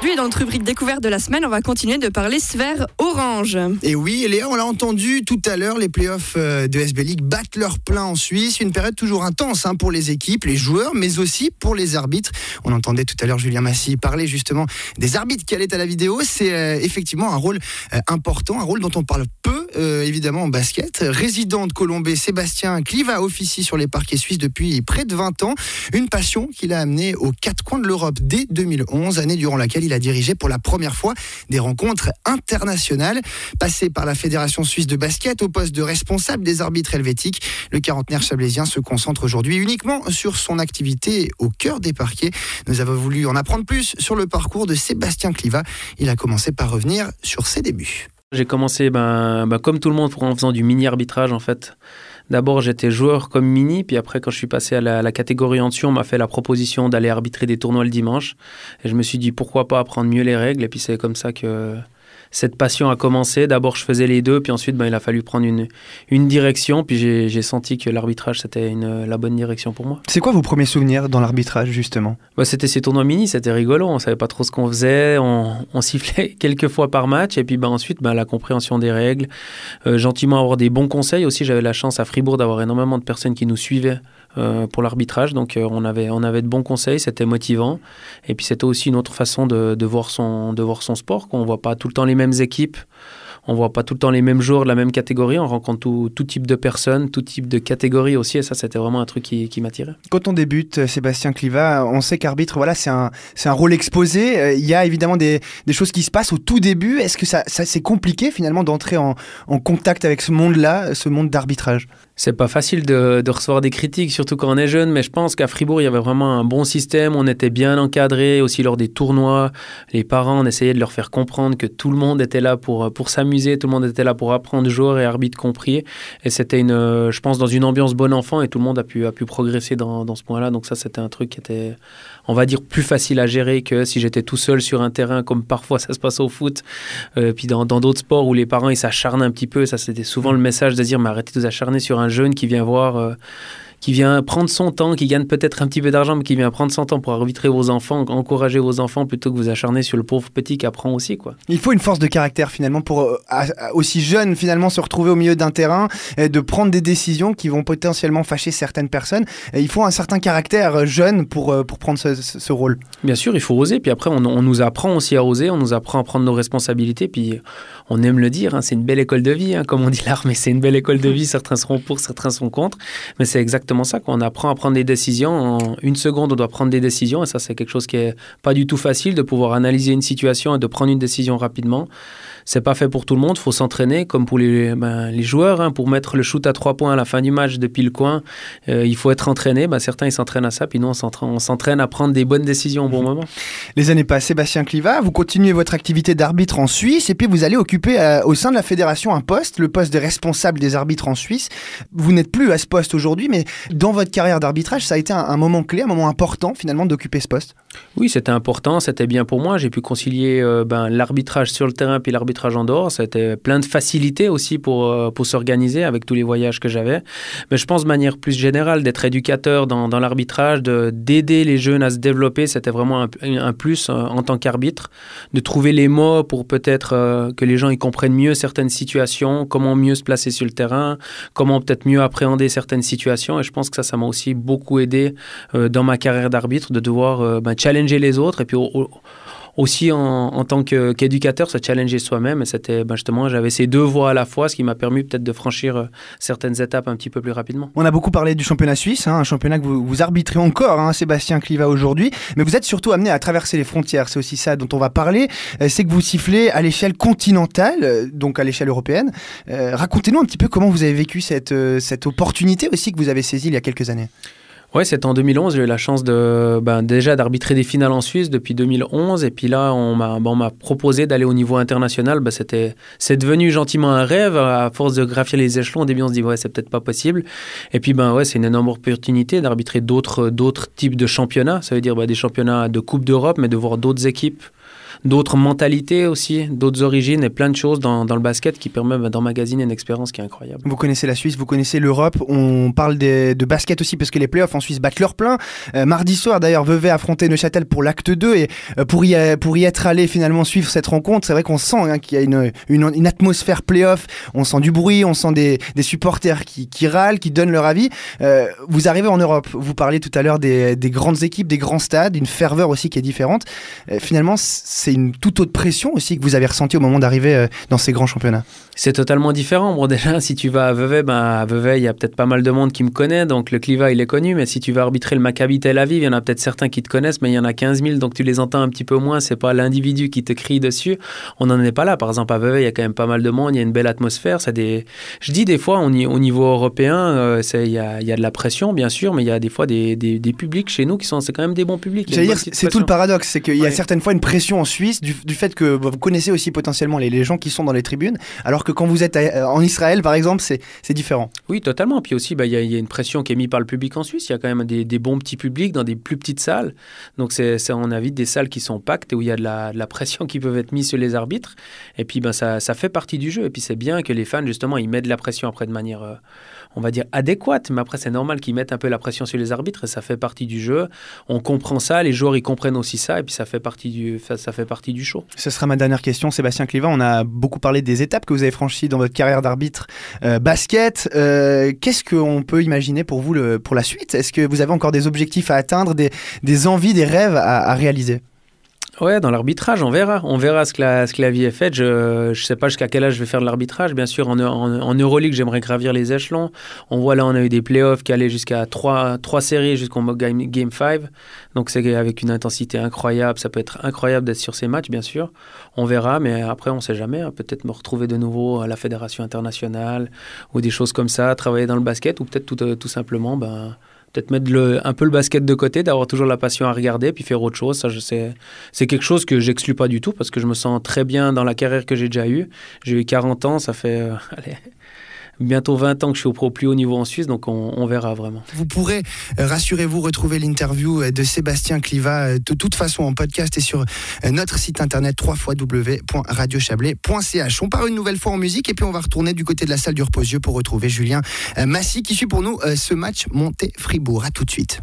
Aujourd'hui, dans notre rubrique découverte de la semaine, on va continuer de parler sphère orange. Et oui, Léa, on l'a entendu tout à l'heure, les playoffs euh, de SB League battent leur plein en Suisse. Une période toujours intense hein, pour les équipes, les joueurs, mais aussi pour les arbitres. On entendait tout à l'heure Julien Massy parler justement des arbitres qui allaient à la vidéo. C'est euh, effectivement un rôle euh, important, un rôle dont on parle peu évidemment en basket. Résident de Colombey, Sébastien Cliva officie sur les parquets suisses depuis près de 20 ans. Une passion qu'il a amenée aux quatre coins de l'Europe dès 2011, année durant laquelle il a dirigé pour la première fois des rencontres internationales. Passé par la Fédération suisse de basket au poste de responsable des arbitres helvétiques, le quarantenaire chablaisien se concentre aujourd'hui uniquement sur son activité au cœur des parquets. Nous avons voulu en apprendre plus sur le parcours de Sébastien Cliva. Il a commencé par revenir sur ses débuts. J'ai commencé ben, ben, comme tout le monde en faisant du mini-arbitrage en fait. D'abord, j'étais joueur comme mini, puis après, quand je suis passé à la, catégorie en dessus, on m'a fait la proposition d'aller arbitrer des tournois le dimanche. Et je me suis dit, pourquoi pas apprendre mieux les règles. Et puis, c'est comme ça que cette passion a commencé. D'abord, je faisais les deux, puis ensuite, ben, il a fallu prendre une, une direction. Puis j'ai senti que l'arbitrage, c'était la bonne direction pour moi. C'est quoi vos premiers souvenirs dans l'arbitrage, justement? Ben, C'était ces tournois mini, c'était rigolo. On savait pas trop ce qu'on faisait. On, on, sifflait quelques fois par match. Et puis ben, ensuite, ben, la compréhension des règles. Euh, gentiment avoir des bons conseils. Aussi, j'avais la chance à Fribourg d'avoir énormément de personnes qui nous suivaient euh, pour l'arbitrage. Donc euh, on, avait, on avait de bons conseils, c'était motivant. Et puis c'était aussi une autre façon de, de, voir, son, de voir son sport, qu'on ne voit pas tout le temps les mêmes équipes. On voit pas tout le temps les mêmes joueurs de la même catégorie, on rencontre tout, type de personnes, tout type de catégories aussi, et ça c'était vraiment un truc qui, m'attirait. Quand on débute, euh, Sébastien Cliva, on sait qu'arbitre, voilà, c'est un, un rôle exposé, euh, il y a évidemment des, des choses qui se passent au tout début, est-ce que ça, c'est compliqué finalement d'entrer en, en, contact avec ce monde-là, ce monde d'arbitrage? C'est pas facile de, recevoir des critiques, surtout quand on est jeune, mais je pense qu'à Fribourg, il y avait vraiment un bon système. On était bien encadré aussi lors des tournois. Les parents, on essayait de leur faire comprendre que tout le monde était là pour, pour s'amuser, tout le monde était là pour apprendre, joueurs et arbitres compris. Et c'était, une, je pense, dans une ambiance bon enfant et tout le monde a pu, a pu progresser dans, dans ce point-là. Donc, ça, c'était un truc qui était, on va dire, plus facile à gérer que si j'étais tout seul sur un terrain, comme parfois ça se passe au foot. Euh, puis dans d'autres sports où les parents, ils s'acharnent un petit peu. Ça, c'était souvent le message de dire, mais arrêtez de vous acharner sur un jeune qui vient voir euh, qui vient prendre son temps, qui gagne peut-être un petit peu d'argent, mais qui vient prendre son temps pour arbitrer vos enfants, encourager vos enfants plutôt que vous acharner sur le pauvre petit qui apprend aussi. Quoi. Il faut une force de caractère finalement pour euh, aussi jeune finalement se retrouver au milieu d'un terrain et de prendre des décisions qui vont potentiellement fâcher certaines personnes. il faut un certain caractère euh, jeune pour, euh, pour prendre ce, rôle. Bien sûr, il faut oser. Puis après, on, nous apprend aussi à oser, on nous apprend à prendre nos responsabilités. Puis on aime le dire, hein, c'est une belle école de vie, hein, comme on dit l'armée, c'est une belle école de vie. Certains seront pour, certains seront contre. Mais c'est exactement ça qu'on apprend à prendre des décisions. En une seconde, on doit prendre des décisions. Et ça, c'est quelque chose qui est pas du tout facile de pouvoir analyser une situation et de prendre une décision rapidement c'est pas fait pour tout le monde. Il faut s'entraîner, comme pour les, ben, les joueurs, hein, pour mettre le shoot à trois points à la fin du match depuis le coin. Euh, il faut être entraîné. Ben, certains ils s'entraînent à ça, puis nous on s'entraîne à prendre des bonnes décisions au bon mhm. moment. Les années passées, Bastien Cliva, vous continuez votre activité d'arbitre en Suisse et puis vous allez occuper euh, au sein de la fédération un poste, le poste de responsable des arbitres en Suisse. Vous n'êtes plus à ce poste aujourd'hui, mais dans votre carrière d'arbitrage, ça a été un, moment clé, un moment important finalement d'occuper ce poste? Oui, c'était important, c'était bien pour moi. J'ai pu concilier euh, ben, l'arbitrage sur le terrain puis l'arbitrage arbitrage en dehors. C'était plein de facilités aussi pour, euh, pour s'organiser avec tous les voyages que j'avais. Mais je pense de manière plus générale d'être éducateur dans, dans l'arbitrage, d'aider les jeunes à se développer, c'était vraiment un, plus euh, en tant qu'arbitre. De trouver les mots pour peut-être que les gens y comprennent mieux certaines situations, comment mieux se placer sur le terrain, comment peut-être mieux appréhender certaines situations. Pense que ça, ça m'a aussi beaucoup aidé dans ma carrière d'arbitre de devoir ben, challenger les autres et puis aussi en, tant qu'éducateur, se challenger soi-même. C'était ben justement, j'avais ces deux voies à la fois, ce qui m'a permis peut-être de franchir euh, certaines étapes un petit peu plus rapidement. On a beaucoup parlé du championnat suisse, hein, un championnat que vous, arbitrez encore, hein, Sébastien Cliva aujourd'hui, mais vous êtes surtout amené à traverser les frontières. C'est aussi ça dont on va parler. Euh, c'est que vous sifflez à l'échelle continentale, euh, donc à l'échelle européenne. Racontez-nous un petit peu comment vous avez vécu cette opportunité aussi que vous avez saisie il y a quelques années. Ouais, c'était en 2011. J'ai eu la chance de, ben, déjà d'arbitrer des finales en Suisse depuis 2011. Et puis là, on m'a, ben, m'a proposé d'aller au niveau international. Ben, c'était, c'est devenu gentiment un rêve. À force de graffier les échelons, au début, on se dit, ouais, c'est peut-être pas possible. Et puis, ben, ouais, c'est une énorme opportunité d'arbitrer d'autres, d'autres types de championnats. Ça veut dire ben, des championnats de Coupe d'Europe, mais de voir d'autres équipes d'autres mentalités aussi, d'autres origines et plein de choses dans, dans le basket qui permettent bah, d'emmagasiner une expérience qui est incroyable. Vous connaissez la Suisse, vous connaissez l'Europe. On parle de basket aussi parce que les playoffs en Suisse battent leur plein. Euh, mardi soir, d'ailleurs, Vevey affrontait Neuchâtel pour l'acte 2 et euh, pour, y, pour y être allé finalement suivre cette rencontre, c'est vrai qu'on sent hein, qu'il y a une, une, atmosphère playoff. On sent du bruit, on sent des, des supporters qui, qui râlent, qui donnent leur avis. Euh, vous arrivez en Europe, vous parliez tout à l'heure des, des grandes équipes, des grands stades, une ferveur aussi qui est différente. Finalement, c'est une toute autre pression aussi que vous avez ressentie au moment d'arriver euh, dans ces grands championnats. C'est totalement différent. Bon, déjà, si tu vas à Vevey, ben, à Vevey, il y a peut-être pas mal de monde qui me connaît, donc le Cliva, il est connu. Mais si tu vas arbitrer le Maccabi Tel Aviv, il y en a peut-être certains qui te connaissent, mais il y en a 15 000, donc tu les entends un petit peu moins. C'est pas l'individu qui te crie dessus. On n'en est pas là. Par exemple, à Vevey, il y a quand même pas mal de monde, il y a une belle atmosphère. C'est des... Je dis des fois, on y- au niveau européen, euh, il y, a, il y a de la pression, bien sûr, mais il y a des fois des, des, des publics chez nous qui sont, c'est quand même des bons publics. C'est tout le paradoxe, c'est qu'il y a Ouais. certaines fois une pression en Suisse du, fait que bah, vous connaissez aussi potentiellement les, gens qui sont dans les tribunes, alors que quand vous êtes à- en Israël, par exemple, c'est différent. Oui, totalement. Puis aussi, bah, il y, a- il y a une pression qui est mise par le public en Suisse. Il y a quand même des, bons petits publics dans des plus petites salles. Donc, c'est, on invite des salles qui sont pactes et où il y a de la, pression qui peut être mise sur les arbitres. Et puis, ben, ça, ça fait partie du jeu. Et puis, c'est bien que les fans, justement, ils mettent de la pression après de manière, euh, on va dire, adéquate. Mais après, c'est normal qu'ils mettent un peu la pression sur les arbitres et ça fait partie du jeu. On comprend ça, les joueurs, ils comprennent aussi ça. Et puis, ça fait partie du, ça, ça fait Ce sera ma dernière question, Sébastien Cliva. On a beaucoup parlé des étapes que vous avez franchies dans votre carrière d'arbitre euh, basket. Euh, Qu'est-ce qu'on peut imaginer pour vous pour la suite? Est-ce que vous avez encore des objectifs à atteindre, des, envies, des rêves à réaliser? Ouais, dans l'arbitrage, on verra. On verra ce que la, ce que la vie est faite. Je ne sais pas jusqu'à quel âge je vais faire de l'arbitrage. Bien sûr, en, en, en Euroleague, j'aimerais gravir les échelons. On voit là, on a eu des playoffs qui allaient jusqu'à trois, trois séries jusqu'au game, game 5. Donc, c'est avec une intensité incroyable. Ça peut être incroyable d'être sur ces matchs, bien sûr. On verra, mais après, on ne sait jamais. hein. Peut-être me retrouver de nouveau à la Fédération internationale ou des choses comme ça, travailler dans le basket ou peut-être tout, euh, tout simplement. Ben, peut-être mettre le, un peu le basket de côté, d'avoir toujours la passion à regarder, puis faire autre chose. Ça, je sais, c'est quelque chose que j'exclus pas du tout parce que je me sens très bien dans la carrière que j'ai déjà eue. J'ai eu 40 ans, ça fait euh, allez, bientôt 20 ans que je suis au plus haut niveau en Suisse, donc on, verra vraiment. Vous pourrez, euh, rassurez-vous, retrouver l'interview euh, de Sébastien Cliva euh, de toute façon en podcast et sur notre site internet www.radiochablais.ch. On part une nouvelle fois en musique et puis on va retourner du côté de la salle du repos-yeux pour retrouver Julien Massy qui suit pour nous ce match Monté-Fribourg. À tout de suite.